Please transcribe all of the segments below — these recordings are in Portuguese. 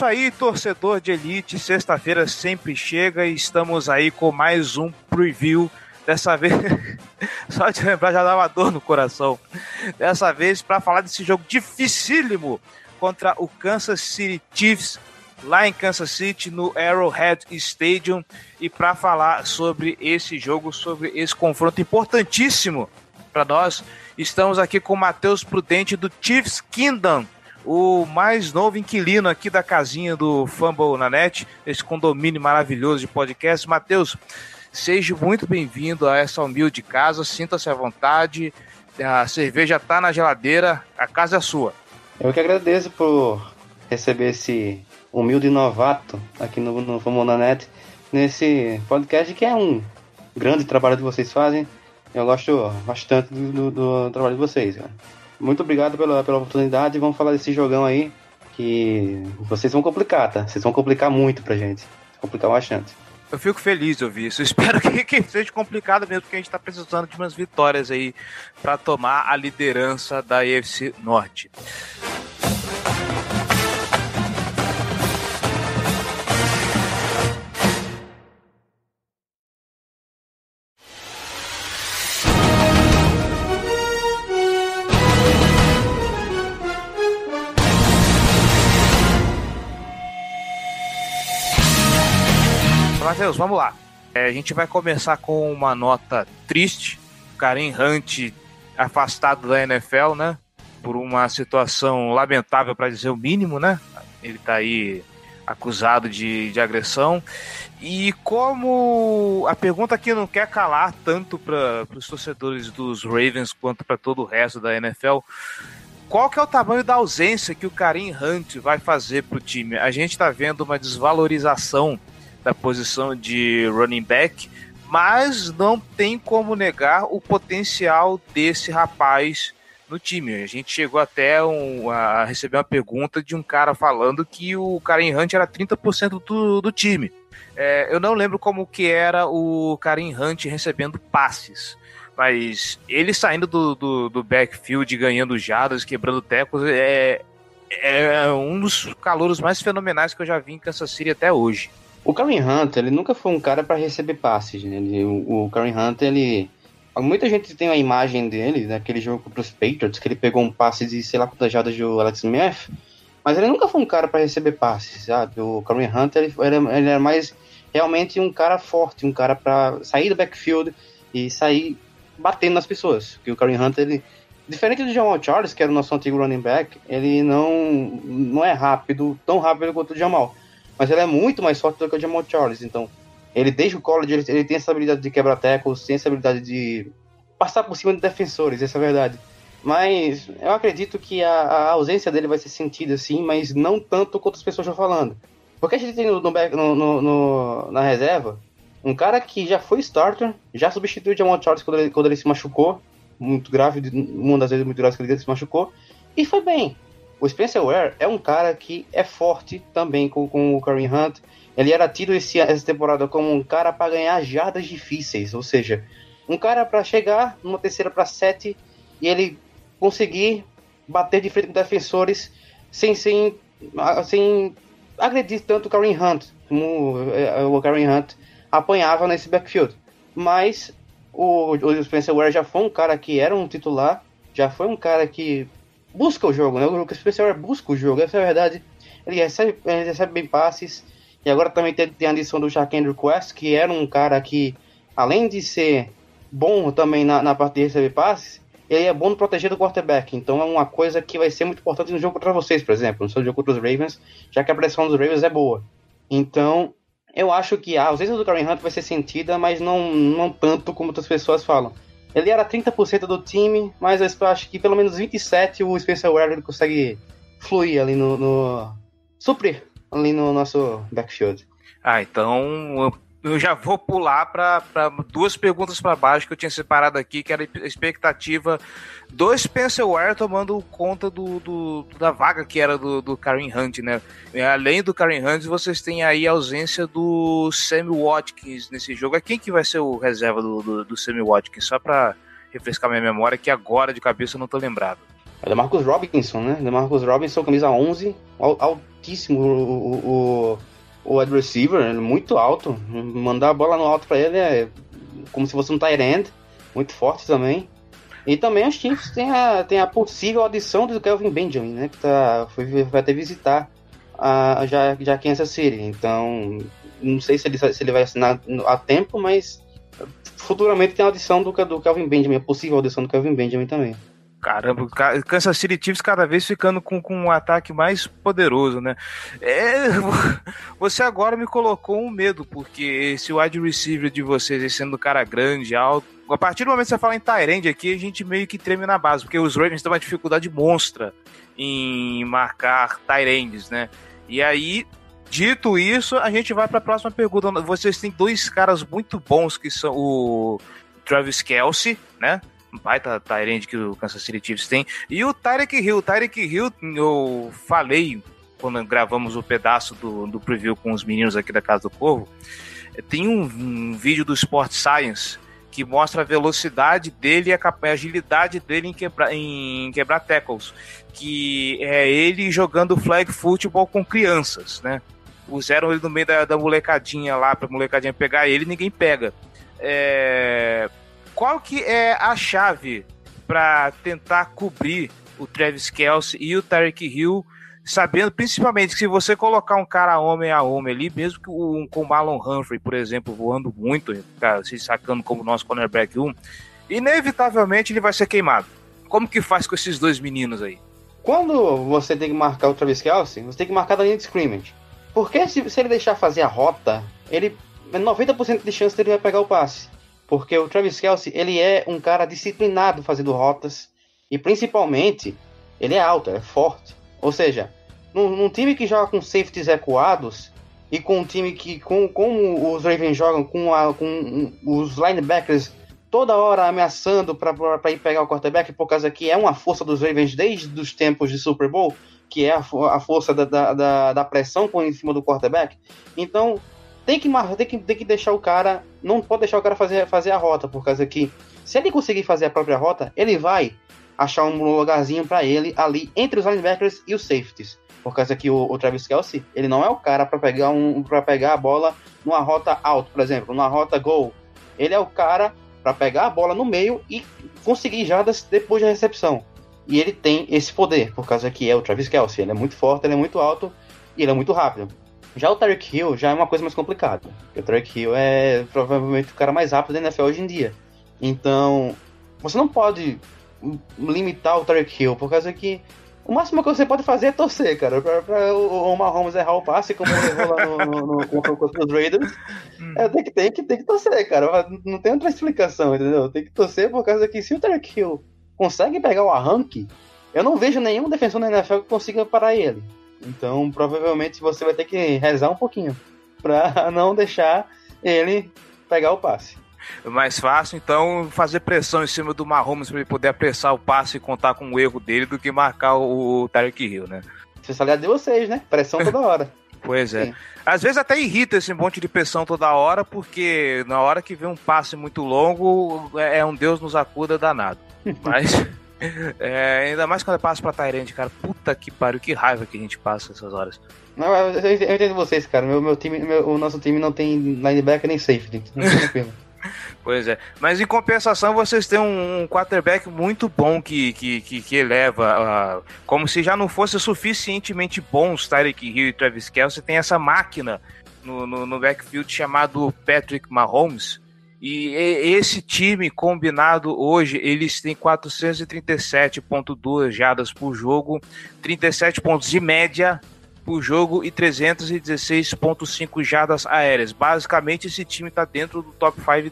isso aí, torcedor de elite. Sexta-feira sempre chega e estamos aí com mais um preview. Dessa vez, só de lembrar já dá uma dor no coração. Dessa vez para falar desse jogo dificílimo contra o Kansas City Chiefs lá em Kansas City no Arrowhead Stadium e para falar sobre esse jogo, sobre esse confronto importantíssimo para nós, estamos aqui com o Matheus Prudente do Chiefs Kingdom o mais novo inquilino aqui da casinha do Fumble na Net, esse condomínio maravilhoso de podcast. Matheus, seja muito bem-vindo a essa humilde casa, sinta-se à vontade, a cerveja está na geladeira, a casa é sua. Eu que agradeço por receber esse humilde novato aqui no, no Fumble na Net, nesse podcast que é um grande trabalho que vocês fazem. Eu gosto bastante do, do, do trabalho de vocês. Cara. Muito obrigado pela, pela oportunidade. Vamos falar desse jogão aí. Que vocês vão complicar, tá? Vocês vão complicar muito pra gente. Complicar bastante. Eu fico feliz de ouvir isso. Espero que, que seja complicado mesmo, porque a gente tá precisando de umas vitórias aí para tomar a liderança da EFC Norte. Matheus, vamos lá. É, a gente vai começar com uma nota triste. Karim Hunt afastado da NFL, né? Por uma situação lamentável, para dizer o mínimo, né? Ele tá aí acusado de, de agressão. E como a pergunta aqui não quer calar tanto para os torcedores dos Ravens quanto para todo o resto da NFL, qual que é o tamanho da ausência que o Karim Hunt vai fazer para o time? A gente está vendo uma desvalorização da posição de running back, mas não tem como negar o potencial desse rapaz no time. A gente chegou até um, a receber uma pergunta de um cara falando que o Karen Hunt era 30% do, do time. É, eu não lembro como que era o Karen Hunt recebendo passes, mas ele saindo do, do, do backfield, ganhando jadas, quebrando tecos, é, é um dos calouros mais fenomenais que eu já vi em Kansas City até hoje. O Karen Hunter, ele nunca foi um cara para receber passes, né? Ele, o, o Karen Hunter, ele... Muita gente tem a imagem dele, naquele jogo contra os Patriots, que ele pegou um passe de, sei lá, quantas jadas do Alex Smith, mas ele nunca foi um cara para receber passes, sabe? O Karen Hunter, ele, ele, ele era mais realmente um cara forte, um cara para sair do backfield e sair batendo nas pessoas. Porque o Karen Hunter, ele... Diferente do Jamal Charles, que era o nosso antigo running back, ele não, não é rápido, tão rápido quanto o Jamal mas ele é muito mais forte do que o Jamal Charles. Então, ele desde o college ele, ele tem essa habilidade de quebrar tackles, tem essa habilidade de passar por cima de defensores, essa é a verdade. Mas eu acredito que a, a ausência dele vai ser sentida sim, mas não tanto quanto as pessoas estão falando. Porque a gente tem no, no, no, na reserva um cara que já foi starter, já substituiu o Jamal Charles quando ele, quando ele se machucou, muito grave, uma das vezes muito grave que ele se machucou, e foi bem. O Spencer Ware é um cara que é forte também com, com o Kareem Hunt. Ele era tido esse, essa temporada como um cara para ganhar jardas difíceis, ou seja, um cara para chegar numa terceira para sete e ele conseguir bater de frente com defensores sem, sem, sem agredir tanto o Kareem Hunt, como é, o Kareem Hunt apanhava nesse backfield. Mas o, o Spencer Ware já foi um cara que era um titular, já foi um cara que busca o jogo, né? O Spencer busca o jogo, essa é a verdade. Ele recebe, ele recebe bem passes. E agora também tem, tem a adição do Shaquem Quest, que era um cara que, além de ser bom também na, na parte de receber passes, ele é bom no proteger do quarterback. Então é uma coisa que vai ser muito importante no jogo contra vocês, por exemplo. No seu jogo contra os Ravens, já que a pressão dos Ravens é boa. Então, eu acho que a ausência do Karen Hunt vai ser sentida, mas não, não tanto como outras pessoas falam. Ele era 30% do time, mas eu acho que pelo menos 27% o Spencer Ware consegue fluir ali no, no. suprir ali no nosso backfield. Ah, então eu já vou pular para duas perguntas para baixo que eu tinha separado aqui, que era a expectativa do Spencer Ware tomando conta do, do, da vaga que era do, do Karen Hunt, né? Além do Karen Hunt, vocês têm aí a ausência do Sammy Watkins nesse jogo. É quem que vai ser o reserva do, do, do Sammy Watkins? Só para refrescar minha memória, que agora de cabeça eu não tô lembrado. É o Marcus Robinson, né? Marcus Robinson, camisa 11, altíssimo o, o, o wide receiver, é muito alto. Mandar a bola no alto para ele é como se fosse um tight end, muito forte também. E também os Chiefs têm a, tem a possível audição do Kelvin Benjamin, né? Que tá, foi, vai até visitar a, já, já Kansas City. Então, não sei se ele, se ele vai assinar a tempo, mas futuramente tem a audição do, do Kelvin Benjamin, a possível audição do Kelvin Benjamin também. Caramba, Kansas City Chiefs cada vez ficando com, com um ataque mais poderoso, né? É, você agora me colocou um medo, porque esse wide receiver de vocês, sendo um cara grande, alto, a partir do momento que você fala em Tyrande aqui, a gente meio que treme na base, porque os Ravens têm uma dificuldade monstra em marcar Tyrands, né? E aí, dito isso, a gente vai para a próxima pergunta. Vocês têm dois caras muito bons que são o Travis Kelsey, né? Baita Tyrande que o Kansas City Chiefs tem. E o Tyreek Hill. O Tyreek Hill, eu falei quando gravamos o pedaço do, do preview com os meninos aqui da Casa do Corvo. Tem um, um vídeo do Sport Science que mostra a velocidade dele e a agilidade dele em quebrar, em quebrar tackles, que é ele jogando flag football com crianças, né? Puseram ele no meio da, da molecadinha lá, pra molecadinha pegar ele, ninguém pega. É, qual que é a chave para tentar cobrir o Travis Kelsey e o Tarek Hill, sabendo principalmente que se você colocar um cara homem a homem ali, mesmo que um, com o Marlon Humphrey, por exemplo, voando muito, cara, se sacando como nosso cornerback 1, inevitavelmente ele vai ser queimado. Como que faz com esses dois meninos aí? Quando você tem que marcar o Travis Kelsey, você tem que marcar da linha de scrimmage. Porque se, se ele deixar fazer a rota, ele 90% de chance ele vai pegar o passe. Porque o Travis Kelsey, ele é um cara disciplinado fazendo rotas. E principalmente, ele é alto, é forte. Ou seja, num, num time que joga com safeties recuados, e com um time que, com, como os Ravens jogam com, a, com os linebackers toda hora ameaçando para ir pegar o quarterback, por causa que é uma força dos Ravens desde os tempos de Super Bowl, que é a, a força da, da, da, pressão em cima do quarterback. Então, tem que, tem que, tem que deixar o cara. Não pode deixar o cara fazer, fazer a rota, por causa que se ele conseguir fazer a própria rota, ele vai achar um lugarzinho para ele ali entre os linebackers e os safeties. Por causa que o, o Travis Kelsey, ele não é o cara para pegar um pegar a bola numa rota alto, por exemplo, numa rota gol. Ele é o cara para pegar a bola no meio e conseguir jardas depois da recepção. E ele tem esse poder, por causa que é o Travis Kelsey. Ele é muito forte, ele é muito alto e ele é muito rápido. Já o Tarek Hill já é uma coisa mais complicada. o Tarek Hill é provavelmente o cara mais rápido da NFL hoje em dia. Então, você não pode limitar o Tarek Hill, por causa que o máximo que você pode fazer é torcer, cara. Pra, pra o, o Mahomes errar o passe, como ele errou lá no, no, no, contra os Raiders. Hum. É, tem, que, tem, que, tem que torcer, cara. Não tem outra explicação, entendeu? Tem que torcer por causa que se o Tarek Hill consegue pegar o arranque, eu não vejo nenhum defensor na NFL que consiga parar ele. Então, provavelmente você vai ter que rezar um pouquinho para não deixar ele pegar o passe. É mais fácil, então, fazer pressão em cima do Mahomes para ele poder apressar o passe e contar com o erro dele do que marcar o Tarek Hill, né? Especialidade de vocês, né? Pressão toda hora. Pois é. Sim. Às vezes até irrita esse monte de pressão toda hora, porque na hora que vem um passe muito longo, é, é um Deus nos acuda danado. Mas. É, ainda mais quando eu passo pra Tyrande, cara. Puta que pariu, que raiva que a gente passa essas horas. Não, eu, eu entendo vocês, cara. Meu, meu time, meu, o nosso time não tem linebacker nem safety. Pois é. Mas em compensação, vocês têm um, quarterback muito bom que, que, que, que eleva. Uh, como se já não fosse suficientemente bons Tyreek Hill e Travis Kelce, tem essa máquina no, no, no backfield chamado Patrick Mahomes e esse time combinado hoje, eles têm 437,2 jadas por jogo, 37 pontos de média por jogo e 316,5 jardas aéreas. Basicamente, esse time está dentro do top 5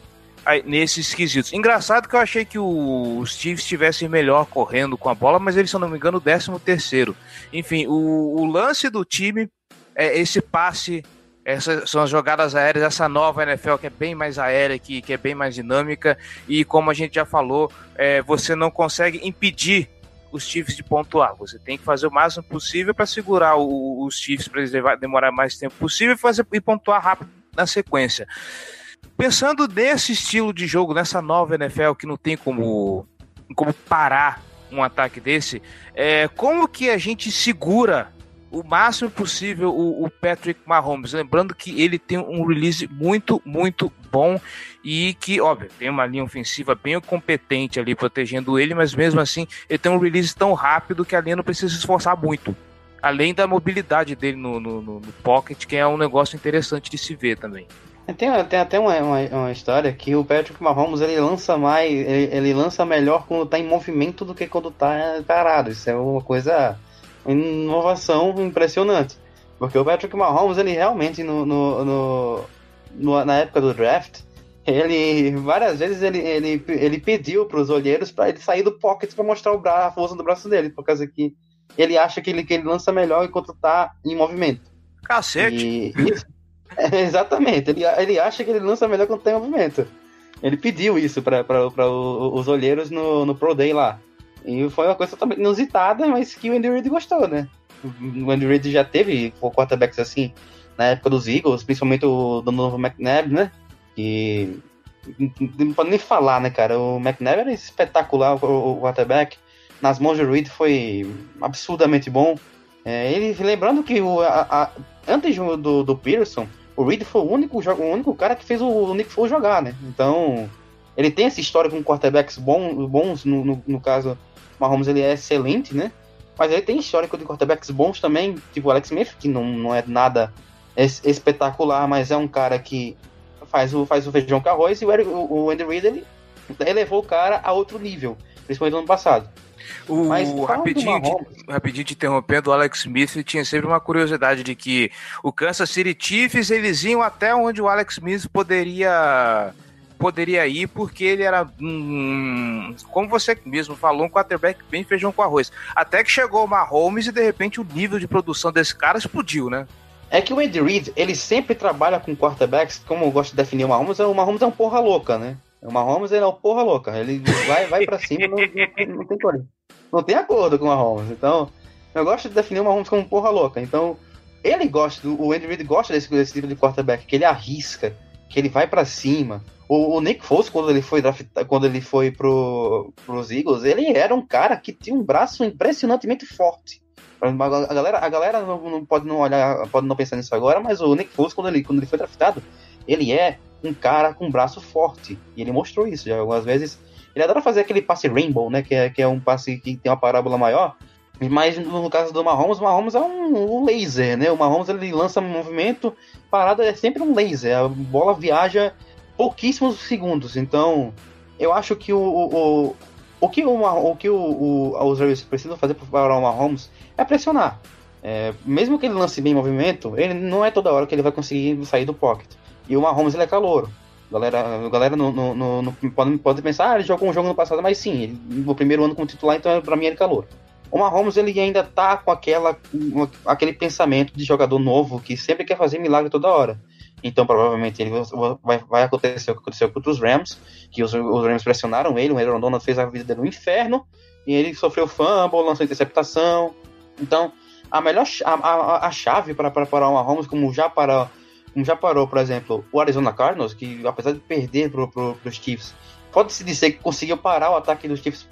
nesses quesitos. Engraçado que eu achei que os Chiefs estivessem melhor correndo com a bola, mas eles, se eu não me engano, o 13 terceiro. Enfim, o, o lance do time é esse passe essas são as jogadas aéreas, essa nova NFL que é bem mais aérea, que, que é bem mais dinâmica, e como a gente já falou, é, você não consegue impedir os Chiefs de pontuar. Você tem que fazer o máximo possível para segurar o, os Chiefs para eles demorar mais tempo possível e, fazer, e pontuar rápido na sequência. Pensando nesse estilo de jogo, nessa nova NFL que não tem como, como parar um ataque desse, é, como que a gente segura o máximo possível o, o, Patrick Mahomes. Lembrando que ele tem um release muito, muito bom e que, óbvio, tem uma linha ofensiva bem competente ali protegendo ele, mas mesmo assim ele tem um release tão rápido que a linha não precisa se esforçar muito. Além da mobilidade dele no, no, no, no pocket, que é um negócio interessante de se ver também. Tem, tem até uma, uma, uma, história que o Patrick Mahomes ele lança mais, ele, ele lança melhor quando tá em movimento do que quando tá parado. Isso é uma coisa inovação impressionante. Porque o Patrick Mahomes, ele realmente, no, no, no, no na época do draft, ele várias vezes ele, ele, ele pediu para os olheiros para ele sair do pocket para mostrar o braço, a força do braço dele, por causa que ele acha que ele, que ele lança melhor enquanto está em movimento. Cacete! E, é, exatamente, ele, ele acha que ele lança melhor quando está em movimento. Ele pediu isso para os olheiros no, no Pro Day lá. E foi uma coisa totalmente inusitada, mas que o Andy Reid gostou, né? O Andy Reid já teve quarterbacks assim na época dos Eagles, principalmente o Donovan McNabb, né? Que não pode nem falar, né, cara? O McNabb era espetacular, o, quarterback. Nas mãos de Reid foi absurdamente bom. É, ele, lembrando que o, a, a, antes do, do Pearson, o Reid foi o único, o único cara que fez o Nick Foles jogar, né? Então, ele tem essa história com quarterbacks bons, bons no, no, no caso Mahomes ele é excelente, né? Mas ele tem histórico de quarterbacks bons também, tipo o Alex Smith, que não, não é nada espetacular, mas é um cara que faz o, faz o feijão com arroz, e o, o, o Andy Reid, ele elevou o cara a outro nível, principalmente no ano passado. O, Mas, rapidinho, de, rapidinho te interrompendo, o Alex Smith tinha sempre uma curiosidade de que o Kansas City Chiefs eles iam até onde o Alex Smith poderia poderia ir porque ele era, um, como você mesmo falou, um quarterback bem feijão com arroz. Até que chegou o Mahomes e de repente o nível de produção desse cara explodiu, né? É que o Andy Reid, ele sempre trabalha com quarterbacks, como eu gosto de definir o Mahomes, o Mahomes é um porra louca, né? O Mahomes ele é um porra louca. Ele vai, vai pra cima não, não, não, tem coisa. Não tem acordo com o Mahomes. Então, eu gosto de definir o Mahomes como porra louca. Então, ele gosta, o Andy Reid gosta desse, desse tipo de quarterback, que ele arrisca, que ele vai para cima, o, o, Nick Foles, quando ele foi draftado, quando ele foi pro, pros Eagles, ele era um cara que tinha um braço impressionantemente forte. A galera, a galera não, não, pode não olhar, pode não pensar nisso agora, mas o Nick Foles, quando ele, quando ele foi draftado, ele é um cara com um braço forte. E ele mostrou isso já algumas vezes. Ele adora fazer aquele passe rainbow, né? Que é, que é um passe que tem uma parábola maior. Mas no caso do Mahomes, o Mahomes é um, laser, né? O Mahomes ele lança um movimento, parada é sempre um laser. A bola viaja pouquíssimos segundos. Então, eu acho que o, o, o que, o, o, que o, o, os Ravens precisam fazer para parar o Mahomes é pressionar. É, mesmo que ele lance bem movimento, ele não é toda hora que ele vai conseguir sair do pocket. E o Mahomes ele é calouro. Galera, galera no, pode, pode pensar, ah, ele jogou um jogo no passado, mas sim, ele, no primeiro ano como titular, então para mim ele é calor. O Mahomes ele ainda tá com aquela, aquele pensamento de jogador novo que sempre quer fazer milagre toda hora. Então, provavelmente, ele vai, vai acontecer o que aconteceu com os Rams, que os, os Rams pressionaram ele, o Aaron Donald fez a vida dele no inferno, e ele sofreu fumble, lançou interceptação. Então, a melhor a, a, a chave para parar o Mahomes, como já, para, como já parou, por exemplo, o Arizona Cardinals, que apesar de perder para os Chiefs, pode-se dizer que conseguiu parar o ataque dos Chiefs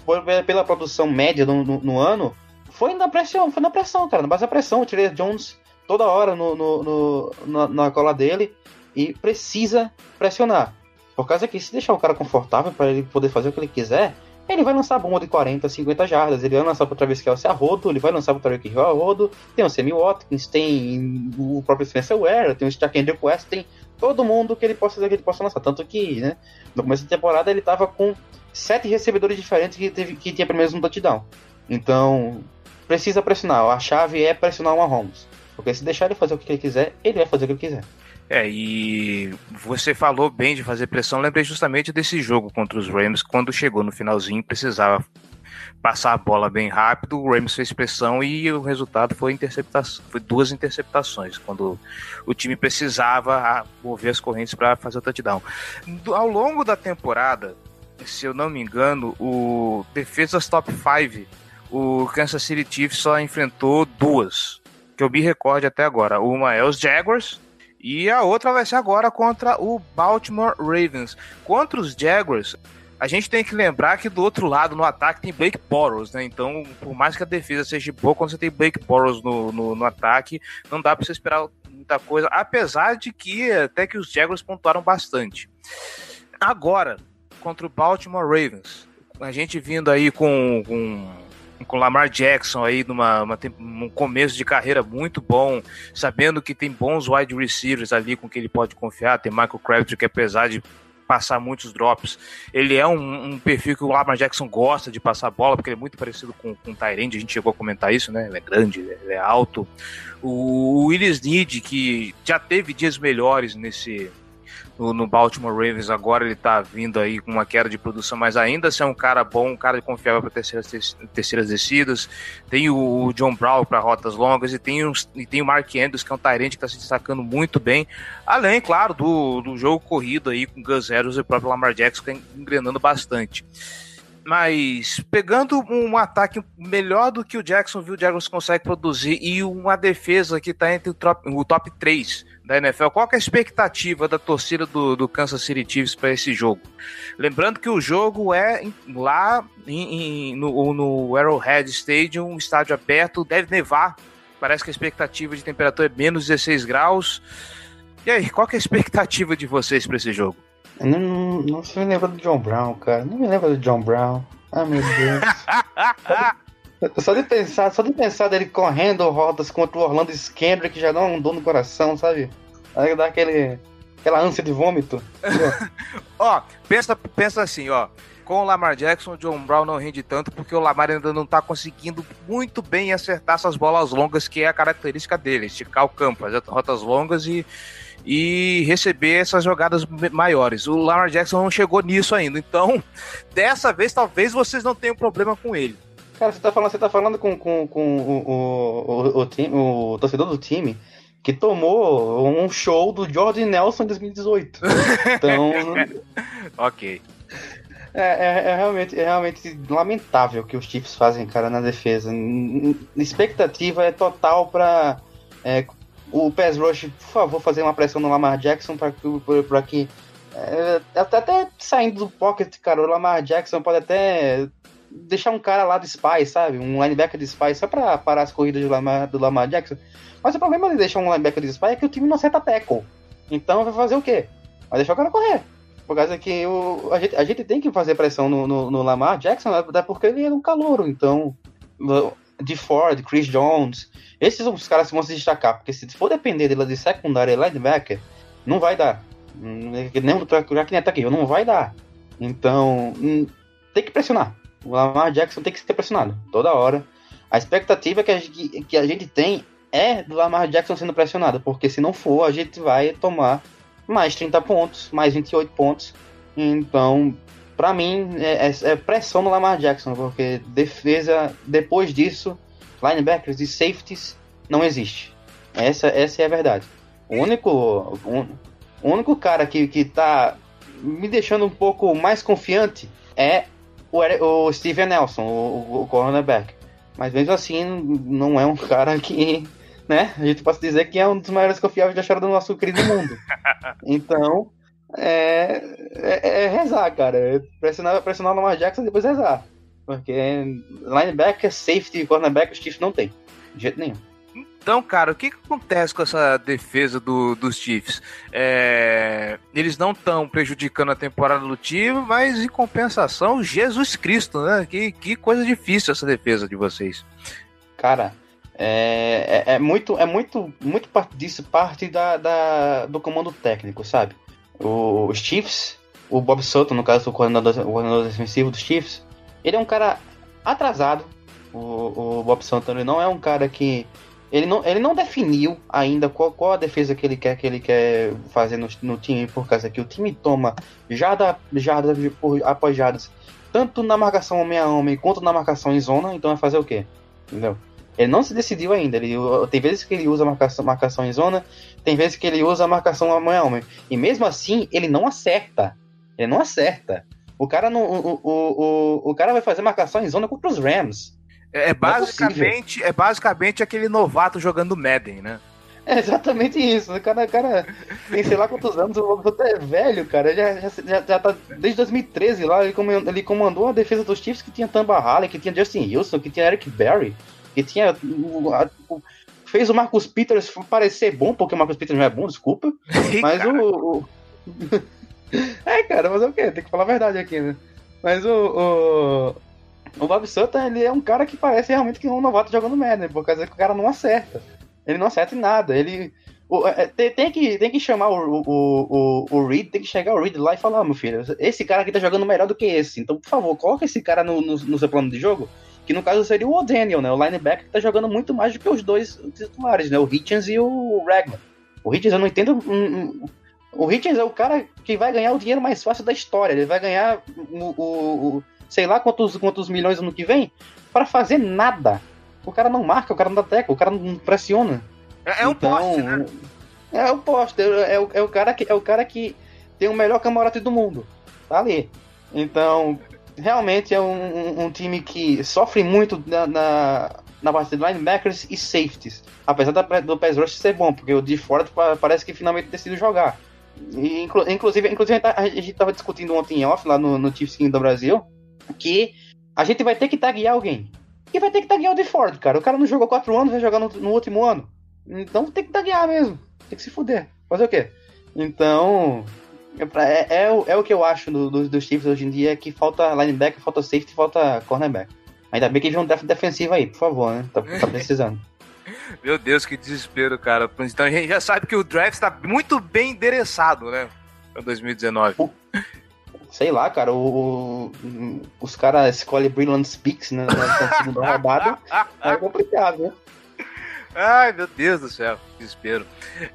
pela produção média no, no, no, ano, foi na pressão, foi na pressão, cara, na base da pressão. O Trey Jones toda hora no, no, na, na, cola dele e precisa pressionar. Por causa que se deixar o cara confortável para ele poder fazer o que ele quiser, ele vai lançar bomba de 40, 50 jardas, ele vai lançar para Travis Kelce a rodo, ele vai lançar para Tarek Hill a rodo, tem o Sammy Watkins, tem o próprio Spencer Ware, tem o Jackendry Quest, tem todo mundo que ele possa que ele possa lançar. Tanto que, né, no começo da temporada ele estava com sete recebedores diferentes que, teve, que tinha pelo menos um touchdown. Então, precisa pressionar. A chave é pressionar o Mahomes. Porque se deixar ele fazer o que ele quiser, ele vai fazer o que ele quiser. É, e você falou bem de fazer pressão. Lembrei justamente desse jogo contra os Rams, quando chegou no finalzinho, precisava passar a bola bem rápido. O Rams fez pressão e o resultado foi interceptação, foi duas interceptações, quando o time precisava mover as correntes para fazer o touchdown. Ao longo da temporada, se eu não me engano, o defesas top 5, o Kansas City Chiefs só enfrentou duas, que eu me recorde até agora. Uma é os Jaguars, e a outra vai ser agora contra o Baltimore Ravens. Contra os Jaguars, a gente tem que lembrar que do outro lado, no ataque, tem Blake Bortles, né? Então, por mais que a defesa seja boa, quando você tem Blake Bortles no, no, no ataque, não dá para você esperar muita coisa, apesar de que até que os Jaguars pontuaram bastante. Agora, contra o Baltimore Ravens, a gente vindo aí com, com com Lamar Jackson aí numa uma, um começo de carreira muito bom, sabendo que tem bons wide receivers ali com que ele pode confiar, tem Michael Crabtree que apesar de passar muitos drops, ele é um, um, perfil que o Lamar Jackson gosta de passar bola, porque ele é muito parecido com, com o Tyrande, a gente chegou a comentar isso, né? Ele é grande, ele é alto. O, o Willis Need, que já teve dias melhores nesse, no, no, Baltimore Ravens agora ele tá vindo aí com uma queda de produção, mas ainda assim é um cara bom, um cara confiável para terceiras, terceiras descidas. Tem o, o John Brown para rotas longas e tem, uns, e tem o Mark Andrews, que é um Tyrant que está se destacando muito bem. Além, claro, do, do jogo corrido aí com Gus Zeros e o próprio Lamar Jackson que tá engrenando bastante. Mas pegando um ataque melhor do que o Jacksonville, o Jaguars consegue produzir e uma defesa que está entre o top, o top 3 da NFL, qual é a expectativa da torcida do, do Kansas City Chiefs para esse jogo? Lembrando que o jogo é lá em, em, no, no Arrowhead Stadium, um estádio aberto, deve nevar. Parece que a expectativa de temperatura é menos 16 graus. E aí, qual é a expectativa de vocês para esse jogo? Eu não, não, não se me lembra do John Brown, cara. Não me lembra do John Brown. Ah, meu Deus. Só de pensar, só de pensar dele correndo rodas contra o Orlando Skendrick já dá um dor no coração, sabe? Aí dá aquele, aquela ânsia de vômito. ó, pensa, pensa assim, ó. Com o Lamar Jackson, o John Brown não rende tanto porque o Lamar ainda não tá conseguindo muito bem acertar essas bolas longas, que é a característica dele, esticar o campo, fazer rotas longas e, e receber essas jogadas maiores. O Lamar Jackson não chegou nisso ainda, então dessa vez talvez vocês não tenham problema com ele. Cara, você tá falando, você tá falando com, com, com o, o, o, time, o torcedor do time que tomou um show do Jordan Nelson em 2018. Então. ok. É, é, é, realmente, é realmente lamentável o que os Chiefs fazem, cara, na defesa. Expectativa é total para é, o pass rush, por favor, fazer uma pressão no Lamar Jackson para que. É, até, até saindo do pocket, cara, o Lamar Jackson pode até deixar um cara lá do Spy, sabe? Um linebacker de Spy, só para parar as corridas do Lamar, do Lamar Jackson. Mas o problema de deixar um linebacker de Spy é que o time não acerta tackle. Então vai fazer o quê? Vai deixar o cara correr. Por causa que o, a, gente, a gente tem que fazer pressão no, no, no Lamar Jackson, até porque ele é um calouro. Então, de Ford, Chris Jones, esses são os caras que vão se destacar, porque se for depender dele de secundária e linebacker, não vai dar. Nem já que nem ataque, não vai dar. Então, hum, tem que pressionar. O Lamar Jackson tem que ser pressionado toda hora. A expectativa que a gente, que a gente tem é do Lamar Jackson sendo pressionado, porque se não for, a gente vai tomar mais 30 pontos, mais 28 pontos. Então, para mim, é, é, é, pressão no Lamar Jackson, porque defesa, depois disso, linebackers e safeties não existe. Essa, essa é a verdade. O único, o, único cara que, que tá me deixando um pouco mais confiante é o, o Steven Nelson, o, o cornerback. Mas mesmo assim, não é um cara que, né? A gente pode dizer que é um dos maiores confiáveis da história do nosso querido mundo. Então, é, é, é, rezar, cara. É pressionar, pressionar o Lamar Jackson e depois rezar. Porque linebacker, safety, cornerback, os Chiefs não tem. De jeito nenhum. Então, cara, o que, que acontece com essa defesa do, dos Chiefs? É, eles não estão prejudicando a temporada do time, mas em compensação, Jesus Cristo, né? Que, que coisa difícil essa defesa de vocês. Cara, é, é, é muito, é muito, muito parte disso parte da, da, do comando técnico, sabe? os Chiefs, o Bob Sutton, no caso, o coordenador, o coordenador defensivo dos Chiefs, ele é um cara atrasado. O, o Bob Sutton ele não é um cara que. Ele não, ele não definiu ainda qual, qual a defesa que ele quer que ele quer fazer no, no time, por causa que o time toma jarda, jarda por, após jardas, tanto na marcação homem a homem quanto na marcação em zona, então vai fazer o quê? Entendeu? Ele não se decidiu ainda. Ele, tem vezes que ele usa marcação, marcação em zona, tem vezes que ele usa marcação homem a homem. E mesmo assim, ele não acerta. Ele não acerta. O cara, não, o, o, o, o cara vai fazer marcação em zona contra os Rams. É, é, é basicamente, é, é, basicamente aquele novato jogando Madden, né? É exatamente isso. O cara, cara tem sei lá quantos anos, o até é velho, cara. Já, já, já, tá desde 2013 lá. Ele comandou, ele comandou a defesa dos Chiefs que tinha Tamba Halley, que tinha Justin Wilson, que tinha Eric Berry, que tinha. fez o Marcus Peters parecer bom, porque o Marcus Peters não é bom, desculpa. mas o, o. é, cara, mas é o quê? Tem que falar a verdade aqui, né? Mas o, o, o Bob Sutton, ele é um cara que parece realmente que é um novato jogando Madden, por causa que o cara não acerta. Ele não acerta em nada. Ele. O, é, tem, tem, que, tem que chamar o, o, o, o Reed, tem que chegar o Reed lá e falar, oh, meu filho, esse cara aqui tá jogando melhor do que esse. Então, por favor, coloca esse cara no, no, no seu plano de jogo. Que no caso seria o O'Daniel, né? O linebacker que tá jogando muito mais do que os dois titulares, né? O Hitchens e o Ragman. O Hitchens eu não entendo. O Hitchens é o cara que vai ganhar o dinheiro mais fácil da história. Ele vai ganhar o, o, sei lá quantos, quantos milhões ano que vem, para fazer nada. O cara não marca, o cara não dá teco, o cara não pressiona. É, é um então, poste, né? É o poste, é, é, o, é, o cara que, é o cara que tem o melhor camarote do mundo. Tá ali. Então, realmente é um, um, time que sofre muito na, na, na parte de linebackers e safeties. Apesar da, do pass rush ser bom, porque o de fora parece que finalmente decidiu jogar. E, inclu, inclusive, inclusive a gente estava discutindo ontem em off lá no, no Chiefs King do Brasil que a gente vai ter que taguear alguém. E vai ter que taguear o DeFord, cara. O cara não jogou quatro anos, vai jogar no, no último ano. Então tem que taguear mesmo. Tem que se fuder. Fazer o quê? Então. É, é, é, o, que eu acho do, do, dos Chiefs hoje em dia, que falta linebacker, falta safety, falta cornerback. Ainda bem que vem um draft defensivo aí, por favor, né? Tá, tá precisando. Meu Deus, que desespero, cara. Então a gente já sabe que o draft está muito bem endereçado, né? Para 2019. O, sei lá, cara, o, o os caras escolhem Brilliant Speaks né, na segunda rodada, é complicado, né? Ai, meu Deus do céu, que desespero.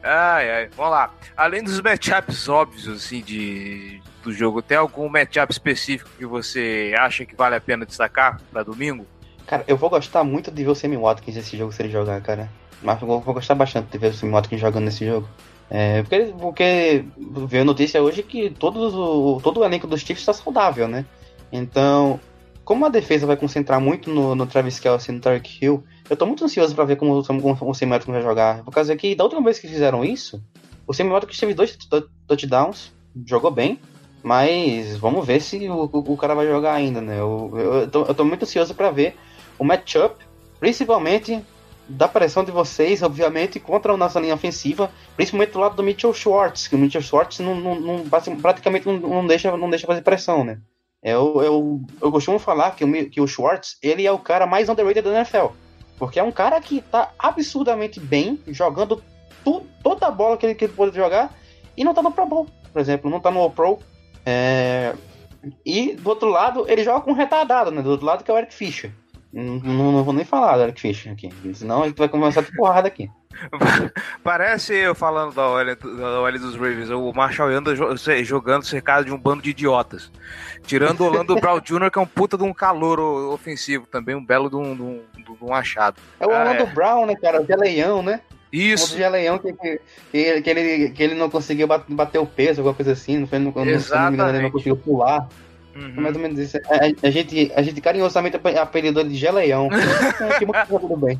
Ai, ai, vamos lá. Além dos matchups óbvios, assim, de, do jogo, tem algum matchup específico que você acha que vale a pena destacar para domingo? Cara, eu vou gostar muito de ver o Sammy Watkins nesse jogo se ele jogar, cara. Mas eu vou gostar bastante de ver o Sammy Watkins jogando nesse jogo. É, porque, porque veio notícia hoje que todos o, todo o elenco dos Chiefs está saudável, né? Então, como a defesa vai concentrar muito no, no Travis Kelsey e no Tarek Hill, eu tô muito ansioso para ver como, o Sam vai jogar. Por causa que da última vez que fizeram isso, o Sam teve dois touchdowns, jogou bem, mas vamos ver se o, o, o cara vai jogar ainda, né? Eu, eu, eu, tô, eu tô muito ansioso para ver o matchup, principalmente da pressão de vocês, obviamente, contra a nossa linha ofensiva, principalmente do lado do Mitchell Schwartz, que o Mitchell Schwartz não, não, não praticamente não, não, deixa, não deixa fazer pressão, né? Eu, eu, eu costumo falar que o, que o Schwartz, ele é o cara mais underrated da NFL, porque é um cara que tá absurdamente bem, jogando tu, toda a bola que ele, que ele pode jogar, e não tá no Pro Bowl, por exemplo, não tá no All-Pro, é... e do outro lado, ele joga com retardado, né? Do outro lado que é o Eric Fischer. Não, não, não, vou nem falar do Eric Fischer aqui, senão a gente vai começar de porrada aqui. Parece eu falando da OL, da OL dos Ravens, o Marshall anda jogando cercado de um bando de idiotas. Tirando o Orlando Brown Jr., que é um puta de um calor ofensivo também, um belo de um, de um, de um achado. É o Orlando ah, é. Brown, né, cara? O Geleião, né? Isso. O Geleião que, que, que, ele, que ele não conseguiu bater o peso, alguma coisa assim, não foi, não, não, não, ele não conseguiu pular. Uhum. Mais ou menos isso. A, a, gente, a gente carinhosamente apelidou de Geleião. que bom tudo bem.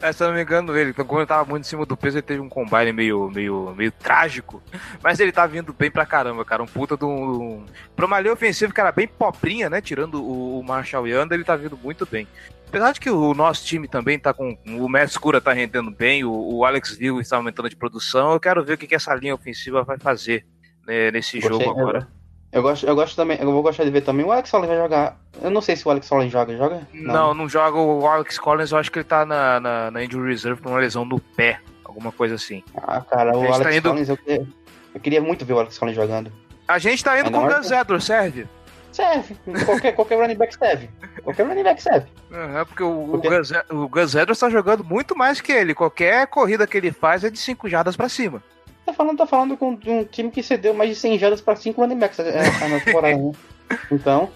É, se eu não me engano, ele, quando ele tava muito em cima do peso, ele teve um combine meio, meio, meio trágico. Mas ele tá vindo bem pra caramba, cara. Um puta de um. um... Pra uma linha ofensiva que era bem pobrinha, né? Tirando o, o Marshall Yanda, ele tá vindo muito bem. Apesar de que o nosso time também tá com. O Messi Cura tá rendendo bem, o, o Alex Vigo está aumentando de produção. Eu quero ver o que, que essa linha ofensiva vai fazer né, nesse jogo agora. Eu gosto, eu gosto também, eu vou gostar de ver também. O Alex Collins vai jogar. Eu não sei se o Alex Collins joga, joga? Não, não, não joga o Alex Collins, eu acho que ele tá na, na, na injury reserve por uma lesão no pé, alguma coisa assim. Ah, cara, o Alex tá indo... Collins, eu queria, eu queria muito ver o Alex Collins jogando. A gente tá indo com o Gus Edwards, serve? Serve. Qualquer, qualquer running back serve. Qualquer running back serve. É, porque o, Porque- o Gus, o Gus Edwards tá jogando muito mais que ele. Qualquer corrida que ele faz é de 5 jardas pra cima. Tá falando, tá falando com um time que cedeu mais de 100 jardas pra 5 running backs é, é, na temporada, né? Então,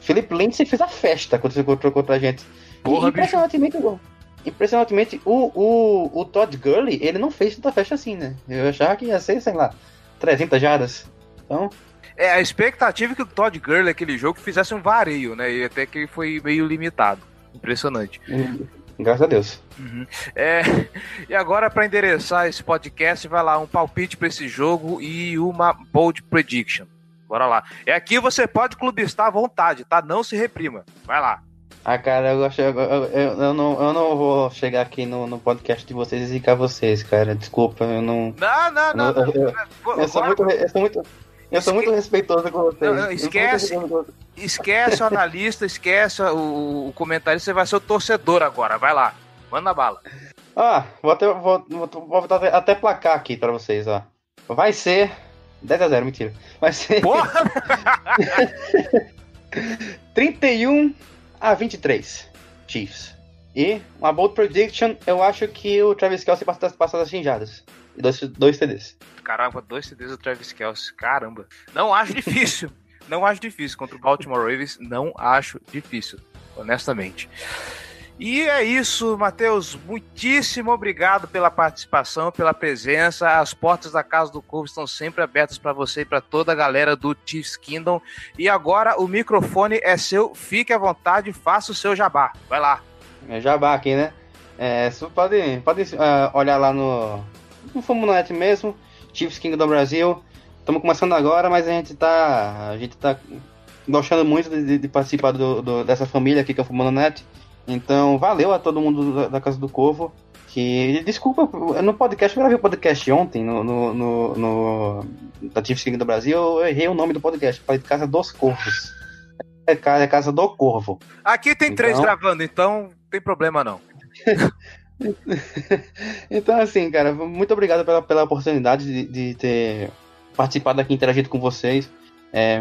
Philip Lindsay fez a festa quando você encontrou contra a gente. Porra, e impressionantemente, impressionantemente o, o, o Todd Gurley, ele não fez tanta festa assim, né? Eu achava que ia ser, sei lá, 300 jardas. Então, É, a expectativa é que o Todd Gurley, aquele jogo, fizesse um vareio, né? E até que foi meio limitado. Impressionante. Graças a Deus. É, e agora, pra endereçar esse podcast, vai lá, um palpite pra esse jogo e uma bold prediction. Bora lá. É aqui você pode clubistar à vontade, tá? Não se reprima. Vai lá. Ah, cara, eu, gosto, eu, eu, eu, eu não, eu não vou chegar aqui no, no podcast de vocês e zicar vocês, cara. Desculpa, eu não. Não, não, não. Eu- não. eu- Eu sou Agora- muito, eu sou muito, eu sou muito respeitoso com vocês. Não, esquece. Esquece o analista, esquece o, o comentarista, você vai ser o torcedor agora. Vai lá. Manda bala. Ah, vou até, vou, vou, até, até placar aqui pra vocês, ó. Vai ser 10 a 0, mentira. Vai ser Porra! 31 a 23, Chiefs. E uma bold prediction, eu acho que o Travis Kelce passa das, passa das finjadas. Dois, dois TDs. Caramba, dois CDs do Travis Kelce. Caramba. Não acho difícil. Não acho difícil. Contra o Baltimore Ravens, não acho difícil. Honestamente. E é isso, Matheus. Muitíssimo obrigado pela participação, pela presença. As portas da Casa do Corvo estão sempre abertas para você e para toda a galera do Chiefs Kingdom. E agora o microfone é seu. Fique à vontade, faça o seu jabá. Vai lá. É jabá aqui, né? É, você pode, pode ah, olhar lá no, no Fumonet mesmo, Chiefs King do Brasil. Estamos começando agora, mas a gente tá, a gente tá gostando muito de, de participar do, do- dessa família aqui que é o Fumonet. Então, valeu a todo mundo da, da Casa do Corvo. Que, desculpa, no podcast, eu gravei o podcast ontem, no, no, no, no- da Chiefs King do Brasil, eu errei o nome do podcast, falei Casa dos Corvos. É, é Casa do Corvo. Aqui tem três Então- gravando, então não tem problema não. Então, assim, cara, muito obrigado pela, pela oportunidade de, de ter participado aqui, interagido com vocês. É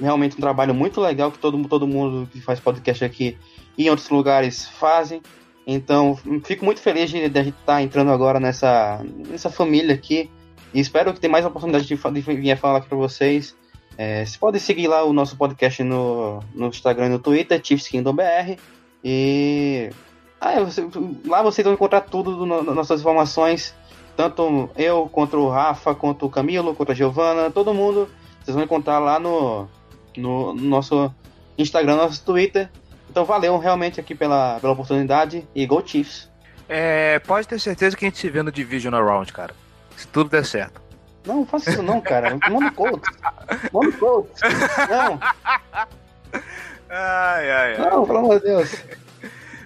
realmente um trabalho muito legal que todo, todo mundo que faz podcast aqui e em outros lugares fazem. Então, fico muito feliz de, de a gente estar entrando agora nessa, nessa família aqui. E espero que tenha mais oportunidade de, de vir falar aqui para vocês. É, você pode seguir lá o nosso podcast no, no Instagram e no Twitter, Chiefs. E ah, é, você- lá vocês vão encontrar tudo do, no- nossas informações. Tanto eu, quanto o Rafa, quanto o Camilo, quanto a Giovana, todo mundo. Vocês vão encontrar lá no, no, no nosso Instagram, nosso Twitter. Então valeu realmente aqui pela, pela oportunidade e Go Chiefs. É, pode ter certeza que a gente se vê no Divisional Round, cara. Se tudo der certo. Não, não faça isso não, cara. Manda Colts. Manda Colts. Não, Ai, ai, ai. não, pelo amor de Deus.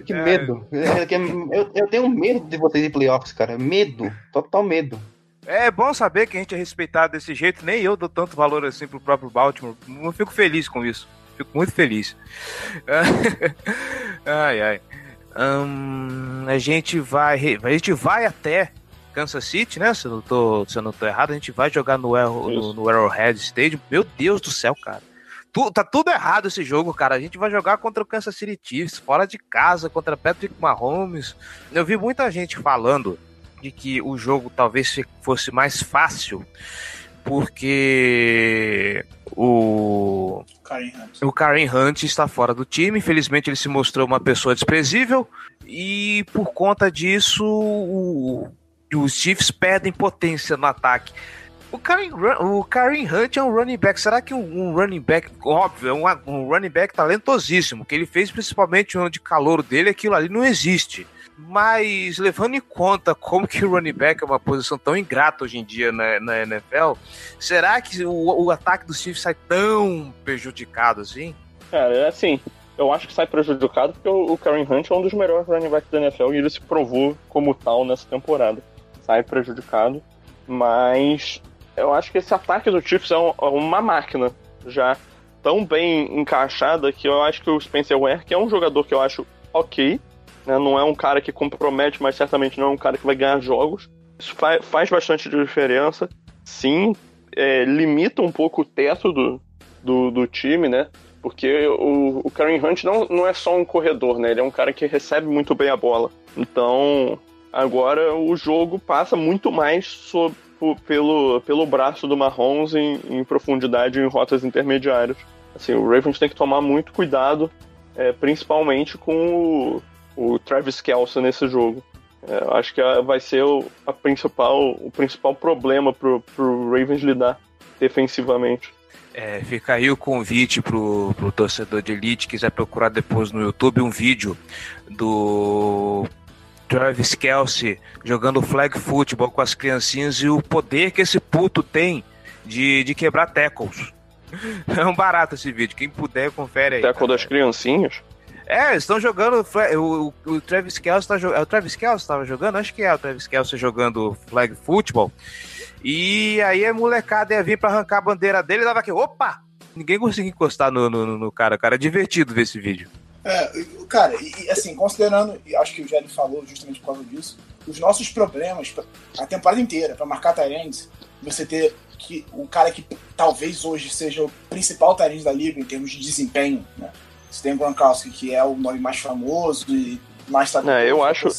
Que É. medo. É, que Eu, eu tenho medo de vocês em playoffs, cara. Medo. Total medo. É bom saber que a gente é respeitado desse jeito. Nem eu dou tanto valor assim pro próprio Baltimore. Eu fico feliz com isso. Fico muito feliz. ai, ai. Hum, a gente vai. A gente vai até Kansas City, né? Se eu não tô, se eu não tô errado, a gente vai jogar no, Arrow- no, no Arrowhead Stadium. Meu Deus do céu, cara. Tu- tá tudo errado esse jogo, cara. A gente vai jogar contra o Kansas City Chiefs, fora de casa, contra Patrick Mahomes. Eu vi muita gente falando de que o jogo talvez se- fosse mais fácil porque o Karen Hunt. o Karen Hunt está fora do time. Infelizmente, ele se mostrou uma pessoa desprezível. E por conta disso, o- os Chiefs perdem potência no ataque. O Karen, o Karen Hunt é um running back. Será que um, um running back, óbvio, é um, um running back talentosíssimo, o que ele fez principalmente no ano de calor dele, aquilo ali não existe. Mas levando em conta como que o running back é uma posição tão ingrata hoje em dia na, na NFL, será que o, o ataque dos Chiefs sai tão prejudicado assim? Cara, é assim, eu acho que sai prejudicado porque o o Karen Hunt é um dos melhores running backs da NFL e ele se provou como tal nessa temporada. Sai prejudicado, mas eu acho que esse ataque do Chiefs é, é uma máquina já tão bem encaixada que eu acho que o Spencer Ware, que é um jogador que eu acho ok, né, não é um cara que compromete, mas certamente não é um cara que vai ganhar jogos. Isso fa- faz bastante diferença. Sim, é, limita um pouco o teto do, do, do time, né? Porque o, o Karen Hunt não, não é só um corredor, né? Ele é um cara que recebe muito bem a bola. Então, agora o jogo passa muito mais sobre, pelo, pelo braço do Mahomes em, em profundidade em rotas intermediárias. Assim, o Ravens tem que tomar muito cuidado, é, principalmente com o, o Travis Kelce nesse jogo. É, acho que vai ser o, a principal, o principal problema pro, pro Ravens lidar defensivamente. É, fica aí o convite pro, pro torcedor de elite, quiser procurar depois no YouTube um vídeo do Travis Kelsey jogando flag football com as criancinhas e o poder que esse puto tem de, de quebrar tackles. É um barato esse vídeo, quem puder confere aí. Tackle das criancinhas? É, estão jogando. O, o, o Travis Kelsey tá jogando. É o Travis Kelsey estava jogando? Acho que é o Travis Kelsey jogando flag football. E aí a molecada ia vir pra arrancar a bandeira dele e dava aqui, opa! Ninguém conseguia encostar no, no, no cara, cara. É divertido ver esse vídeo. É, cara, e assim, considerando, e acho que o Jerry falou justamente por causa disso, os nossos problemas, a temporada inteira, para marcar Tyrants, você ter que o cara que talvez hoje seja o principal Tyrant da liga em termos de desempenho, né? Você tem o Gronkowski, que é o nome mais famoso e mais tá Não, eu acho,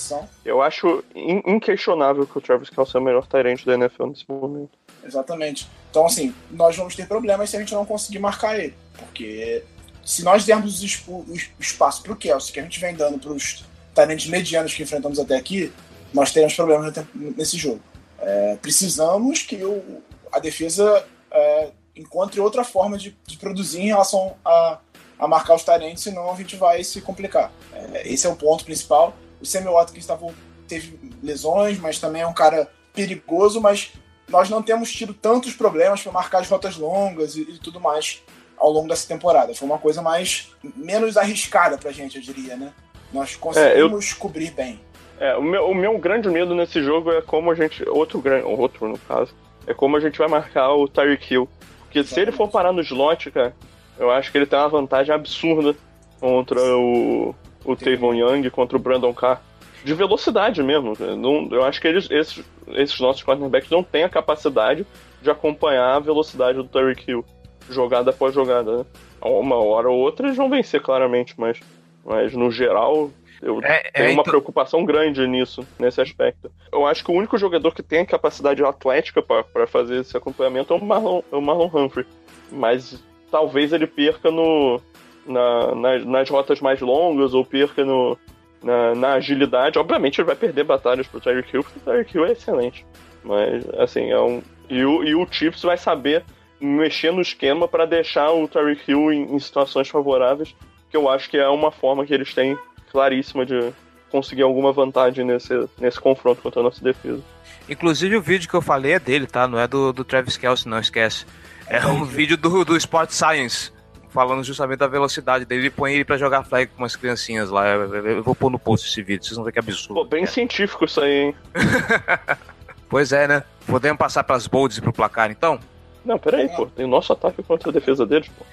eu acho inquestionável que o Travis Kelce é o melhor Tyrant da NFL nesse momento. Exatamente. Então, assim, nós vamos ter problemas se a gente não conseguir marcar ele. Porque se nós dermos o espaço para o Kelsey, que a gente vem dando para os talentos medianos que enfrentamos até aqui, nós teremos problemas nesse jogo. É, precisamos que o, a defesa é, encontre outra forma de, de, produzir em relação a, a marcar os talentos, senão a gente vai se complicar. É, esse é o ponto principal. O Samuel Watkins tá, teve lesões, mas também é um cara perigoso, mas nós não temos tido tantos problemas para marcar as rotas longas e, e, tudo mais ao longo dessa temporada. Foi uma coisa mais menos arriscada para a gente, eu diria, né? Nós conseguimos é, eu... cobrir bem. É, o meu, o meu grande medo nesse jogo é como a gente. Outro grande. Outro, no caso. É como a gente vai marcar o Tyreek Hill. Porque Exatamente. se ele for parar no slot, cara, eu acho que ele tem uma vantagem absurda contra o, o Tavon Young, contra o Brandon Carr. De velocidade mesmo. Não, eu acho que eles, esses, esses nossos cornerbacks não têm a capacidade de acompanhar a velocidade do Tyreek Hill, jogada após jogada. Né? Uma hora ou outra eles vão vencer, claramente, mas, mas no geral, eu é, tenho é, uma então... preocupação grande nisso, nesse aspecto. Eu acho que o único jogador que tem a capacidade atlética para fazer esse acompanhamento é o Marlon, é o Marlon Humphrey. Mas talvez ele perca no, na, nas, nas rotas mais longas ou perca no, na, na, agilidade. Obviamente ele vai perder batalhas pro Tyreek Hill, porque o Tyreek Hill é excelente. Mas, assim, é um. E o, e o Chiefs vai saber mexer no esquema para deixar o Tyreek Hill em, em, situações favoráveis, que eu acho que é uma forma que eles têm claríssima de conseguir alguma vantagem nesse, nesse confronto contra a nossa defesa. Inclusive o vídeo que eu falei é dele, tá? Não é do, do Travis Kelce, não esquece. É um vídeo do, do Sport Science, falando justamente da velocidade dele. Ele põe ele pra jogar flag com umas criancinhas lá. Eu, eu, eu vou pôr no post esse vídeo, vocês vão ver que absurdo. Pô, bem é. científico isso aí, hein? pois é, né? Podemos passar pras bolds e pro placar, então? Não, peraí, pô. Tem o nosso ataque contra a defesa deles, pô.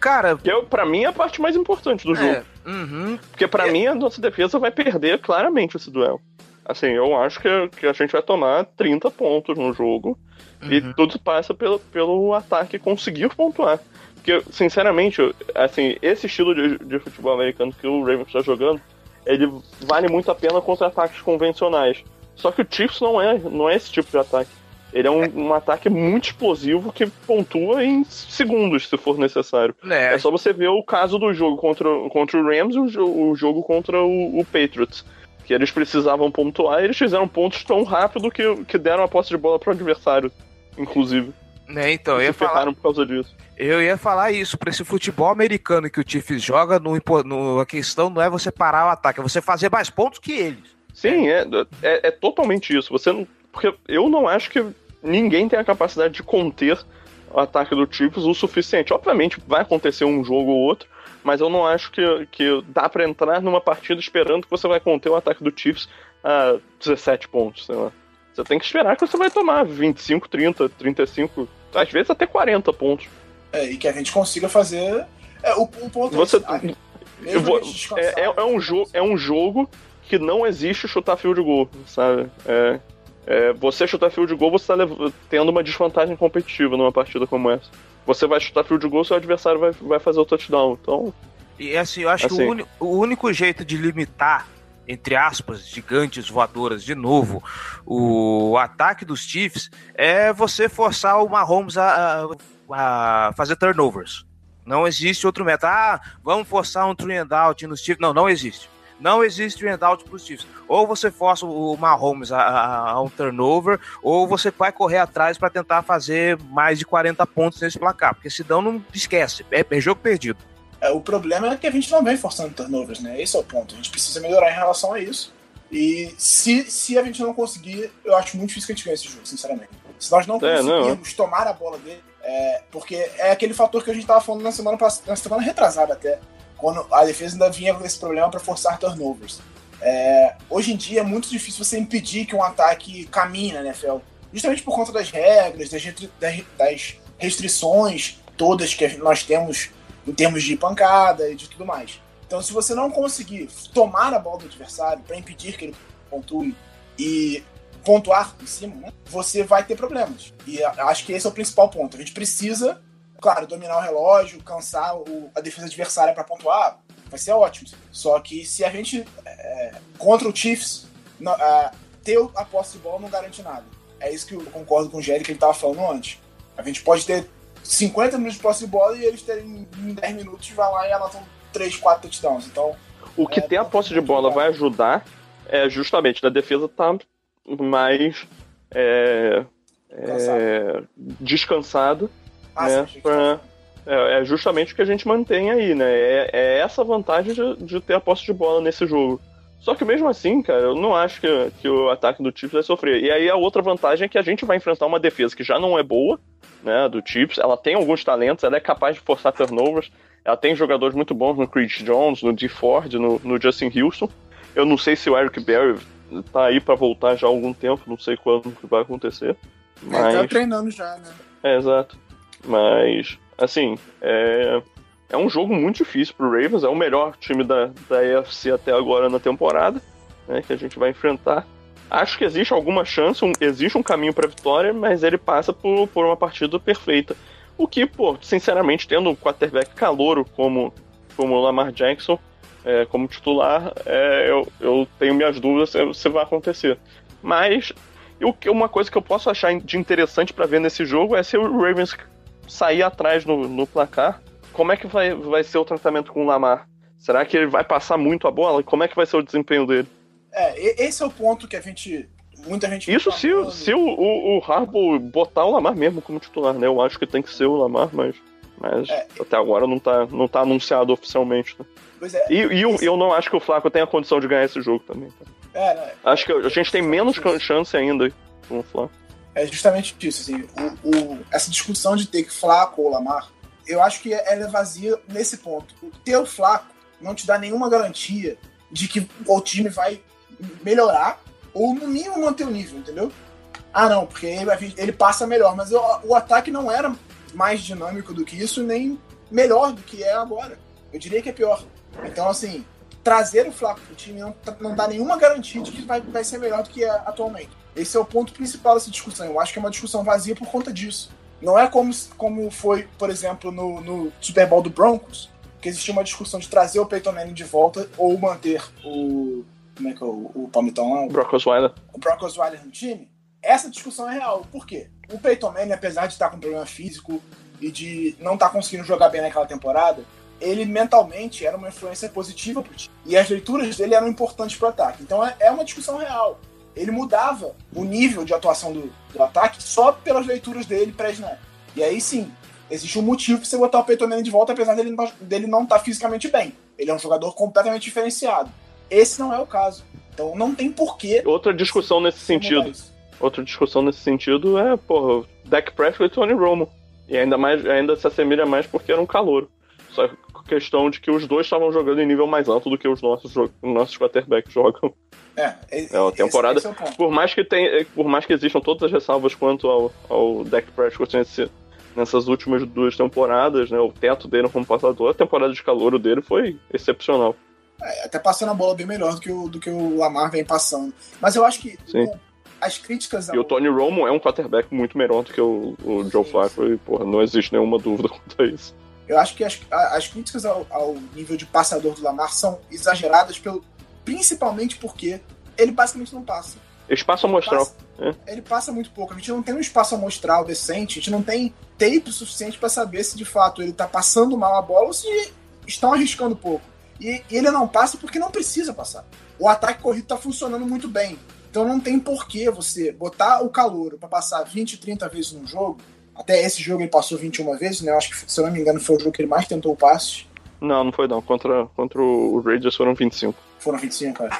Cara. Que eu, pra mim é a parte mais importante do é, jogo. Uhum. Porque pra é. mim a nossa defesa vai perder claramente esse duelo. Assim, eu acho que, que a gente vai tomar 30 pontos no jogo. Uhum. E tudo passa pelo, pelo ataque conseguir pontuar. Porque, sinceramente, assim, esse estilo de, de futebol americano que o Ravens está jogando, ele vale muito a pena contra ataques convencionais. Só que o Chiefs não é, não é esse tipo de ataque. Ele é um, um, ataque muito explosivo que pontua em segundos, se for necessário. É, é só você ver o caso do jogo contra, contra o Rams e o, o jogo contra o, o, Patriots. Que eles precisavam pontuar e eles fizeram pontos tão rápido que, que deram a posse de bola para o adversário, inclusive. É, então, eu ia falar. por causa disso. Eu ia falar isso, para esse futebol americano que o Chiefs joga, no, no, a questão não é você parar o ataque, é você fazer mais pontos que eles. Sim, é, é, é totalmente isso. Você não, porque eu não acho que ninguém tem a capacidade de conter o ataque do Chiefs o suficiente. Obviamente vai acontecer um jogo ou outro, mas eu não acho que, que dá para entrar numa partida esperando que você vai conter o ataque do Chiefs a 17 pontos, sei lá. Você tem que esperar que você vai tomar 25, 30, 35, às vezes até 40 pontos. É, e que a gente consiga fazer. É, o, ponto você, é, vou, é, é, é, um jogo, é um jogo que não existe chutar fio de gol, sabe? É, é, você chutar fio de gol, você tá tendo uma desvantagem competitiva numa partida como essa. você vai chutar field goal, seu adversário vai, vai fazer o touchdown. Então. E assim, eu acho assim. que o, o único jeito de limitar entre aspas, gigantes voadoras de novo, o ataque dos Chiefs é você forçar o Mahomes a, a, a fazer turnovers. Não existe outro método. Ah, vamos forçar um three and out nos Chiefs. Não, não existe. Não existe three and out para os Chiefs. Ou você força o Mahomes a, a, a, um turnover, ou você vai correr atrás para tentar fazer mais de 40 pontos nesse placar. Porque senão não esquece. É, é jogo perdido. É, o problema é que a gente não vem forçando turnovers, né? Esse é o ponto. A gente precisa melhorar em relação a isso. E se, se a gente não conseguir, eu acho muito difícil que a gente ganhe esse jogo, sinceramente. Se nós não é, conseguirmos não. tomar a bola dele, é, porque é aquele fator que a gente estava falando na semana, na semana retrasada até, quando a defesa ainda vinha com esse problema para forçar turnovers. É, hoje em dia é muito difícil você impedir que um ataque caminhe na NFL, justamente por conta das regras, das, das restrições todas que nós temos em termos de pancada e de tudo mais. Então, se você não conseguir tomar a bola do adversário para impedir que ele pontue e pontuar em cima, né, você vai ter problemas. E acho que esse é o principal ponto. A gente precisa, claro, dominar o relógio, cansar o, a defesa adversária para pontuar, vai ser ótimo. Só que se a gente, é, contra o Chiefs, não, é, ter a posse de bola não garante nada. É isso que eu concordo com o Jerry que ele estava falando antes. A gente pode ter 50 minutos de posse de bola e eles terem em 10 minutos vai lá e anotam 3, 4 touchdowns. Então. O que é, tem a posse de bola vai ajudar é justamente da defesa tá mais é, é, descansado. Ah, né, sim, pra, é, é, justamente o que a gente mantém aí, né? É, é essa vantagem de, de, ter a posse de bola nesse jogo. Só que mesmo assim, cara, eu não acho que, que o ataque do Chiefs vai sofrer. E aí a outra vantagem é que a gente vai enfrentar uma defesa que já não é boa, né, do Chiefs. Ela tem alguns talentos, ela é capaz de forçar turnovers. Ela tem jogadores muito bons no Creed Jones, no D. Ford, no, no Justin Houston. Eu não sei se o Eric Berry tá aí para voltar já há algum tempo, não sei quando que vai acontecer. Mas... Ele tá treinando já, né? É, exato. Mas, assim, é... é um jogo muito difícil pro Ravens, é o melhor time da, da AFC até agora na temporada, né, que a gente vai enfrentar. Acho que existe alguma chance, um, existe um caminho para vitória, mas ele passa por, por uma partida perfeita. O que, pô, sinceramente, tendo um quarterback calouro como, como o Lamar Jackson, é, como titular, é, eu, eu tenho minhas dúvidas se, se vai acontecer. Mas o que uma coisa que eu posso achar de interessante para ver nesse jogo é se o Ravens sair atrás no, no placar, como é que vai, vai ser o tratamento com o Lamar? Será que ele vai passar muito a bola? Como é que vai ser o desempenho dele? É, esse é o ponto que a gente. Muita gente. Isso se, se o, o, o Harbaugh botar o Lamar mesmo como titular, né? Eu acho que tem que ser o Lamar, mas. Mas é, até agora não tá, não tá anunciado oficialmente. Né? Pois é, e e eu, eu não acho que o Flaco tenha condição de ganhar esse jogo também. Tá? É, né? Acho que a gente tem menos chance ainda com o Flaco. É justamente isso, assim, o, o, essa discussão de ter que Flaco ou Lamar, eu acho que ela é vazia nesse ponto. O ter o Flaco não te dá nenhuma garantia de que o time vai melhorar ou no mínimo manter o nível, entendeu? Ah, não, porque ele, ele passa melhor, mas o, o ataque não era mais dinâmico do que isso, nem melhor do que é agora. Eu diria que é pior. Então, assim, trazer o Flaco pro time não, não dá nenhuma garantia de que vai, vai ser melhor do que é atualmente. Esse é o ponto principal dessa discussão. Eu acho que é uma discussão vazia por conta disso. Não é como, como foi, por exemplo, no, no Super Bowl do Broncos, que existia uma discussão de trazer o Peyton Manning de volta ou manter o. Como é que é o, o Palmitão lá? O Brock Osweiler. O Brock Osweiler no time. Essa discussão é real. Por quê? O Peyton Manning, apesar de estar com problema físico e de não estar conseguindo jogar bem naquela temporada, ele mentalmente era uma influência positiva pro time. E as leituras dele eram importantes pro ataque. Então é, é uma discussão real. Ele mudava o nível de atuação do, do ataque só pelas leituras dele pré-snap. E aí sim, existe um motivo pra você botar o Peyton Manning de volta, apesar dele, dele não estar tá fisicamente bem. Ele é um jogador completamente diferenciado. Esse não é o caso. Então não tem porquê. Outra discussão nesse sentido. Outra discussão nesse sentido é, porra, Dak Prescott e Tony Romo. E ainda mais, ainda se assemelha mais porque era um calor. Só questão de que os dois estavam jogando em nível mais alto do que os nossos, nossos quarterbacks jogam. É, é a temporada. Esse, esse é por mais que tenha, por mais que existam todas as ressalvas quanto ao, ao Dak Prescott nesse, nessas últimas duas temporadas, né? O teto dele como passador, a temporada de calor dele foi excepcional. É, até passando a bola bem melhor do que o, do que o Lamar vem passando. Mas eu acho que o, as críticas ao... E o Tony Romo é um quarterback muito melhor do que o, o Joe Flacco, e, porra, não existe nenhuma dúvida quanto a isso. Eu acho que as, as críticas ao, ao, nível de passador do Lamar são exageradas, pelo, principalmente porque ele basicamente não passa. Espaço amostral. Ele passa, é. ele passa muito pouco. A gente não tem um espaço amostral decente, a gente não tem tape suficiente para saber se de fato ele tá passando mal a bola ou se estão arriscando pouco. E, e ele não passa porque não precisa passar. O ataque corrido tá funcionando muito bem. Então não tem porquê você botar o calor para passar 20, 30 vezes num jogo. Até esse jogo ele passou 21 vezes, né? Eu acho que, se eu não me engano, foi o jogo que ele mais tentou passes. Não, não foi não. Contra, contra o Raiders foram 25. Foram 25, cara.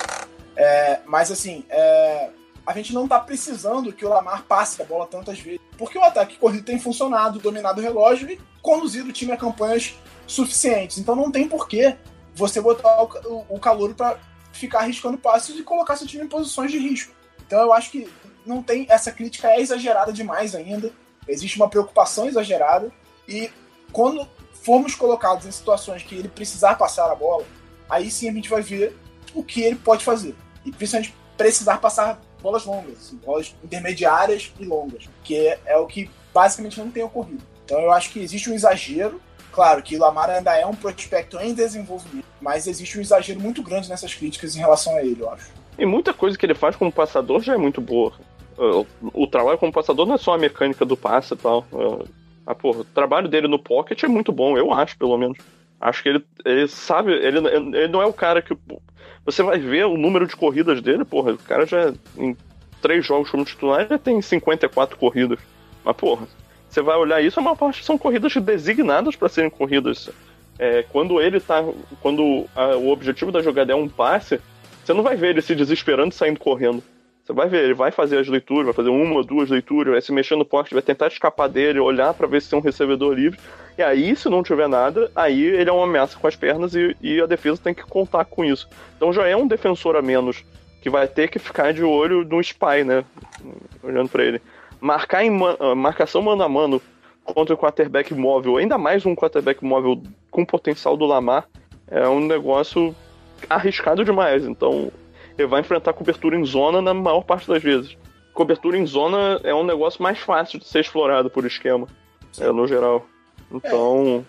É, mas assim, é, a gente não tá precisando que o Lamar passe a bola tantas vezes. Porque o ataque corrido tem funcionado, dominado o relógio e conduzido o time a campanhas suficientes. Então não tem porquê você botar o, o, calor para ficar arriscando passes e colocar seu time em posições de risco. Então eu acho que não tem essa crítica é exagerada demais ainda. Existe uma preocupação exagerada e quando formos colocados em situações que ele precisar passar a bola, aí sim a gente vai ver o que ele pode fazer. E principalmente precisar passar bolas longas, assim, bolas intermediárias e longas, que é, é, o que basicamente não tem ocorrido. Então eu acho que existe um exagero. Claro que Lamar ainda é um prospecto em desenvolvimento, mas existe um exagero muito grande nessas críticas em relação a ele, eu acho. E muita coisa que ele faz como passador já é muito boa. O, trabalho como passador não é só a mecânica do passe e tal. Ah, porra, o trabalho dele no pocket é muito bom, eu acho, pelo menos. Acho que ele, ele sabe, ele, ele não é o cara que você vai ver o número de corridas dele, porra, o cara já em três jogos como titular já tem 54 corridas. Mas, porra, você vai olhar isso, a maior parte são corridas designadas para serem corridas. É, quando ele tá. Quando a, o objetivo da jogada é um passe, você não vai ver ele se desesperando saindo correndo. Você vai ver, ele vai fazer as leituras, vai fazer uma ou duas leituras, vai se mexer no poste, vai tentar escapar dele, olhar para ver se tem um recebedor livre. E aí, se não tiver nada, aí ele é uma ameaça com as pernas e, e a defesa tem que contar com isso. Então já é um defensor a menos que vai ter que ficar de olho no spy, né? Olhando para ele. Marcar em man ah, marcação mano a mano contra o quarterback móvel, ainda mais um quarterback móvel com potencial do Lamar, é um negócio arriscado demais. Então, ele vai enfrentar cobertura em zona na maior parte das vezes. Cobertura em zona é um negócio mais fácil de ser explorado por esquema, é, no geral. Então,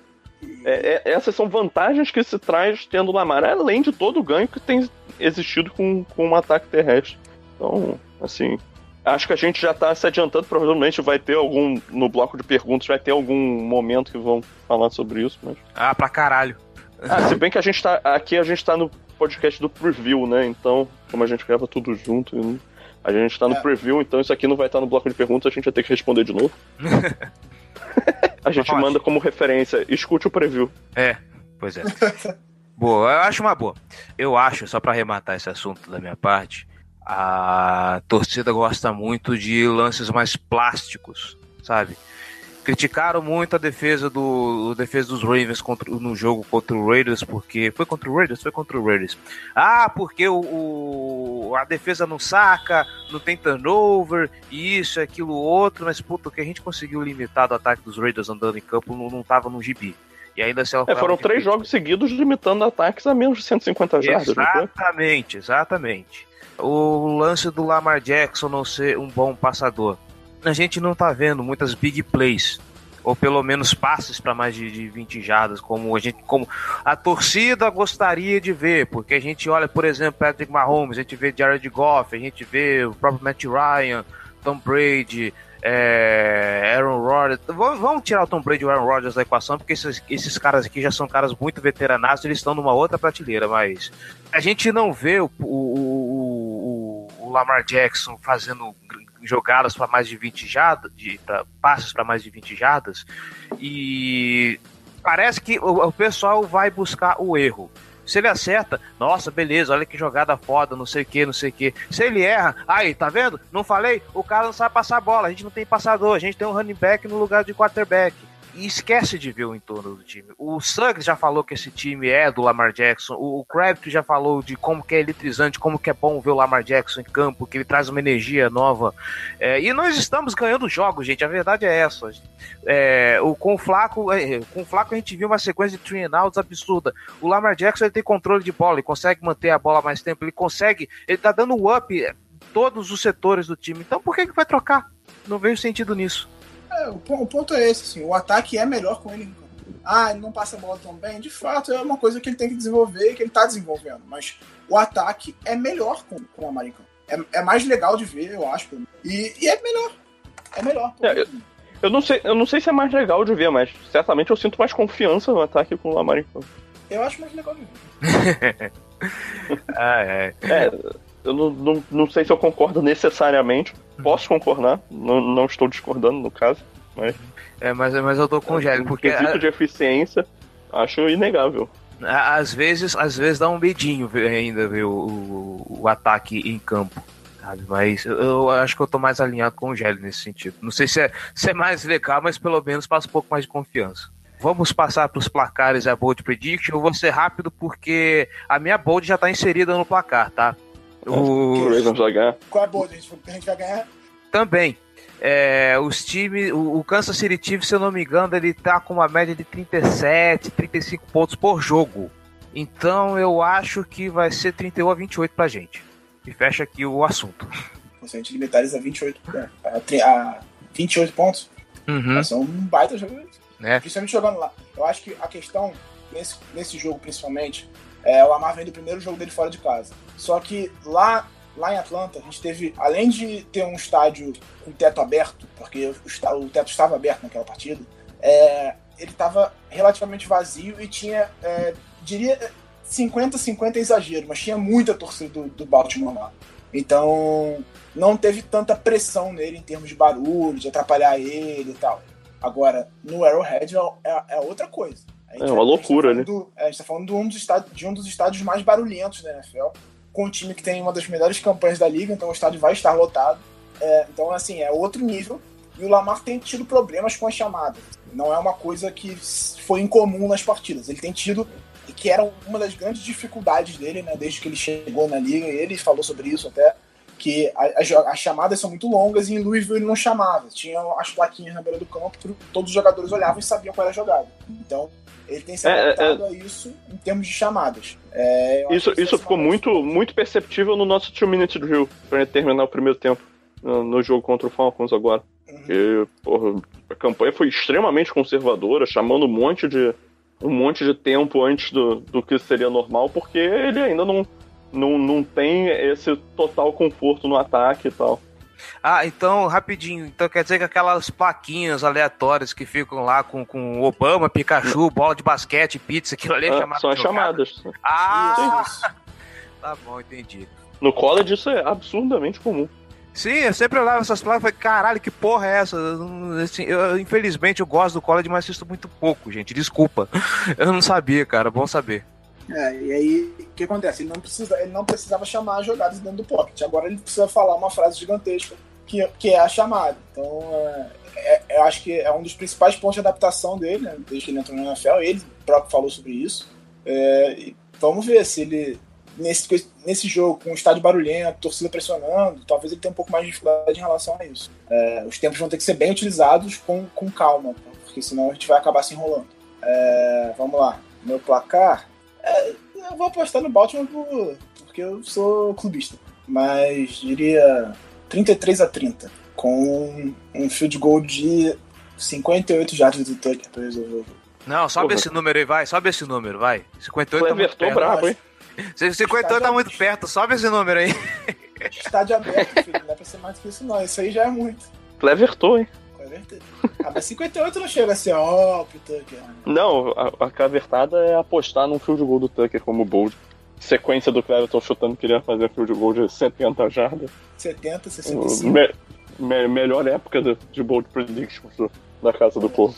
é. É, essas são vantagens que se traz tendo o Lamar, além de todo o ganho que tem existido com, com um ataque terrestre. Então, assim, acho que a gente já está se adiantando, provavelmente vai ter algum, no bloco de perguntas, vai ter algum momento que vão falar sobre isso, mas... Ah, pra caralho. Ah, se bem que a gente tá, aqui a gente tá no podcast do preview, né, então, como a gente grava tudo junto, a gente tá no é. preview, então isso aqui não vai estar no bloco de perguntas, a gente vai ter que responder de novo. a gente manda como referência, escute o preview. É, pois é. boa, eu acho uma boa. Eu acho, só para arrematar esse assunto da minha parte, a torcida gosta muito de lances mais plásticos, sabe? Criticaram muito a defesa do a defesa dos Ravens contra, no jogo contra o Raiders, porque foi contra o Raiders, foi contra o Raiders. Ah, porque o, o a defesa não saca, não tem turnover, isso, aquilo, outro, mas puta, o que a gente conseguiu limitar do ataque dos Raiders andando em campo não, não tava no gibi. E ainda se é, foram três jogos seguidos limitando ataques a menos de 150 jardas. Exatamente, exatamente. O lance do Lamar Jackson não ser um bom passador a gente não tá vendo muitas big plays ou pelo menos passes para mais de, de 20 jardas, como a gente, como a torcida gostaria de ver, porque a gente olha, por exemplo, Patrick Mahomes, a gente vê Jared Goff, a gente vê o próprio Matt Ryan, Tom Brady, é, Aaron Rodgers. Vamos tirar o Tom Brady e o Aaron Rodgers da equação, porque esses, esses caras aqui já são caras muito veteranos, eles estão numa outra prateleira, mas a gente não vê o, o, o, o Lamar Jackson fazendo jogadas para mais de 20 jardas, de, pra, passes para mais de 20 jardas, e parece que o, o pessoal vai buscar o erro. Se ele acerta, nossa, beleza, olha que jogada foda, não sei o que, não sei o que. Se ele erra, aí, tá vendo? Não falei? O cara não sabe passar a bola, a gente não tem passador, a gente tem um running back no lugar de quarterback e esquece de ver o entorno do time. O Suggs já falou que esse time é do Lamar Jackson, o Crabtree já falou de como que é eletrizante, como que é bom ver o Lamar Jackson em campo, que ele traz uma energia nova. É, e nós estamos ganhando jogos, gente, a verdade é essa. É, o, com, o Flaco, é, com o Flaco a gente viu uma sequência de three outs absurda. O Lamar Jackson ele tem controle de bola, ele consegue manter a bola mais tempo, ele consegue, ele tá dando up todos os setores do time. Então por que, que vai trocar? Não vejo sentido nisso. É, o, o, ponto é esse, assim, o ataque é melhor com ele. Ah, ele não passa a bola tão bem. De fato, é uma coisa que ele tem que desenvolver, que ele tá desenvolvendo. Mas o ataque é melhor com, com o Americano. É, é mais legal de ver, eu acho. E, e é melhor. É melhor. É, eu, eu, não sei, eu não sei se é mais legal de ver, mas certamente eu sinto mais confiança no ataque com o Americano. Eu acho mais legal de ver. ah, é. é. Eu não, não, não sei se eu concordo necessariamente. Posso concordar, não, não estou discordando no caso, mas. É, mas, mas eu tô com o Gélio, porque. O quesito de eficiência, acho inegável. Às vezes, às vezes dá um medinho ainda ver o, o, o ataque em campo. Sabe? Mas eu, eu, acho que eu tô mais alinhado com o Gélio nesse sentido. Não sei se é, se é mais legal, mas pelo menos passa um pouco mais de confiança. Vamos passar para os placares e a Bold Prediction. Eu vou ser rápido porque a minha Bold já está inserida no placar, tá? O Ravens vai ganhar. Qual é a Bold? A gente vai ganhar? Também. É, os times, o, o, Kansas City Chiefs, se eu não me engano, ele tá com uma média de 37, 35 pontos por jogo. Então eu acho que vai ser 31 a 28 pra gente. E fecha aqui o assunto. Se a gente limitar eles a 28, né? a, a 28 pontos, uhum. são um baita jogo. Né? Principalmente jogando lá. Eu acho que a questão, nesse, nesse jogo principalmente, é o Lamar vem do primeiro jogo dele fora de casa. Só que lá, lá em Atlanta, a gente teve, além de ter um estádio com teto aberto, porque o, o teto estava aberto naquela partida, é, ele estava relativamente vazio e tinha, é, diria, 50-50 exagero, mas tinha muita torcida do, do Baltimore lá. Então, não teve tanta pressão nele em termos de barulho, de atrapalhar ele e tal. Agora, no Arrowhead é, é, é outra coisa. É uma loucura, tá né? Do, a gente tá falando de um, dos estádios, de um dos estádios mais barulhentos da NFL, com um time que tem uma das melhores campanhas da liga, então o estádio vai estar lotado. É, então, assim, é outro nível. E o Lamar tem tido problemas com as chamadas. Não é uma coisa que foi incomum nas partidas. Ele tem tido, que era uma das grandes dificuldades dele, né, desde que ele chegou na liga, ele falou sobre isso até que as, as, chamadas são muito longas e em Louisville ele não chamava. Tinha as plaquinhas na beira do campo, todos os jogadores olhavam e sabiam qual era a jogada. Então, ele tem se adaptado é, é, a isso em termos de chamadas. É, isso isso ficou muito, muito perceptível no nosso 2 Minute Drill, para terminar o primeiro tempo, no, no, jogo contra o Falcons agora. Uhum. porra, a campanha foi extremamente conservadora, chamando um monte de um monte de tempo antes do, do que seria normal, porque ele ainda não não, não tem esse total conforto no ataque e tal. Ah, então, rapidinho. Então quer dizer que aquelas plaquinhas aleatórias que ficam lá com, com Obama, Pikachu, bola de basquete, pizza, aquilo ali é, é chamado. São as chamadas. Ah! tá bom, entendi. No college isso é absurdamente comum. Sim, eu sempre olhava essas placas e falei, caralho, que porra é essa? Assim, eu, infelizmente eu gosto do college, mas assisto muito pouco, gente. Desculpa. Eu não sabia, cara. Bom saber. É, e aí, o que acontece? Ele não, precisa, ele não precisava chamar as jogadas dentro do pocket. Agora ele precisa falar uma frase gigantesca que, que é a chamada. Então, é, é, eu acho que é um dos principais pontos de adaptação dele, né, desde que ele entrou no NFL. Ele próprio falou sobre isso. É, vamos ver se ele, nesse, nesse jogo, com o estádio barulhento, torcida pressionando, talvez ele tenha um pouco mais de dificuldade em relação a isso. É, os tempos vão ter que ser bem utilizados com, com calma, porque senão a gente vai acabar se enrolando. É, vamos lá. Meu placar é, eu vou apostar no Baltimore por, porque eu sou clubista. Mas diria 33 a 30. Com um field goal de 58 jardas do Tucker pra resolver Não, sobe Porra. esse número aí, vai. Sobe esse número, vai. 58 tá muito perto. brabo, hein? 58 tá muito perto, sobe esse número aí. Estádio aberto, filho. Não dá pra ser mais que isso, não. Isso aí já é muito. Clevertou, hein? Ah, mas 58 não chega a ser ó pro Tucker. Não, a, a cavertada é apostar num field goal do Tucker como bold. Sequência do Cleverton chutando queria fazer field goal de 70 jardas. 70, 65. Me, me, melhor época de, de bold predictions do, da casa do povo.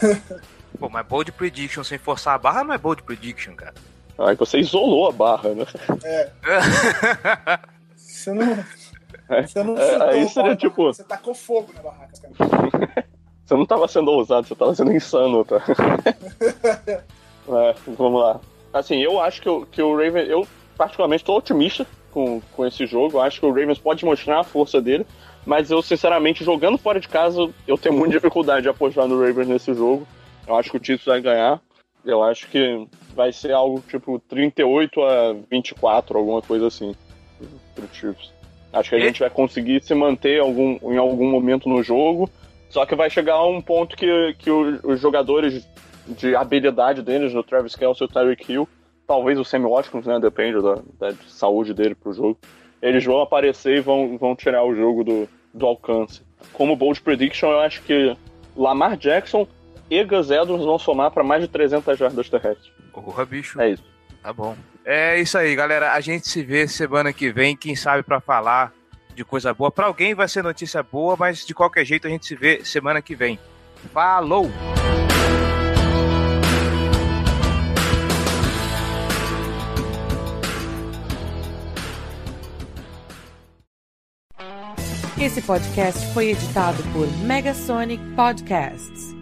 Pô, mas bold prediction sem forçar a barra não é bold prediction, cara. Aí você isolou a barra, né? É. você não. Você não é, aí seria tipo. Você tacou fogo na barraca, cara. você não tava sendo ousado, você tava sendo insano, tá? é, vamos lá. Assim, eu acho que, eu, que o Raven. Eu, particularmente, tô otimista com, com esse jogo. Eu acho que o Ravens pode mostrar a força dele. Mas eu, sinceramente, jogando fora de casa, eu tenho muita dificuldade de apostar no Ravens nesse jogo. Eu acho que o Chiefs vai ganhar. Eu acho que vai ser algo tipo 38 a 24, alguma coisa assim, pro Chiefs. Acho que a E? gente vai conseguir se manter algum, em algum momento no jogo. Só que vai chegar a um ponto que, que os jogadores de habilidade deles, o Travis Kelce e o Tyreek Hill, talvez o Sammy Watkins, né? Depende da, da saúde dele pro jogo. Eles vão aparecer e vão, vão tirar o jogo do, do alcance. Como bold prediction, eu acho que Lamar Jackson e Gus Edwards vão somar para mais de 300 jardas terrestres. Porra, bicho. É isso. Tá bom. É isso aí, galera. A gente se vê semana que vem, quem sabe pra falar de coisa boa. Pra alguém vai ser notícia boa, mas de qualquer jeito a gente se vê semana que vem. Falou! Esse podcast foi editado por Megasonic Podcasts.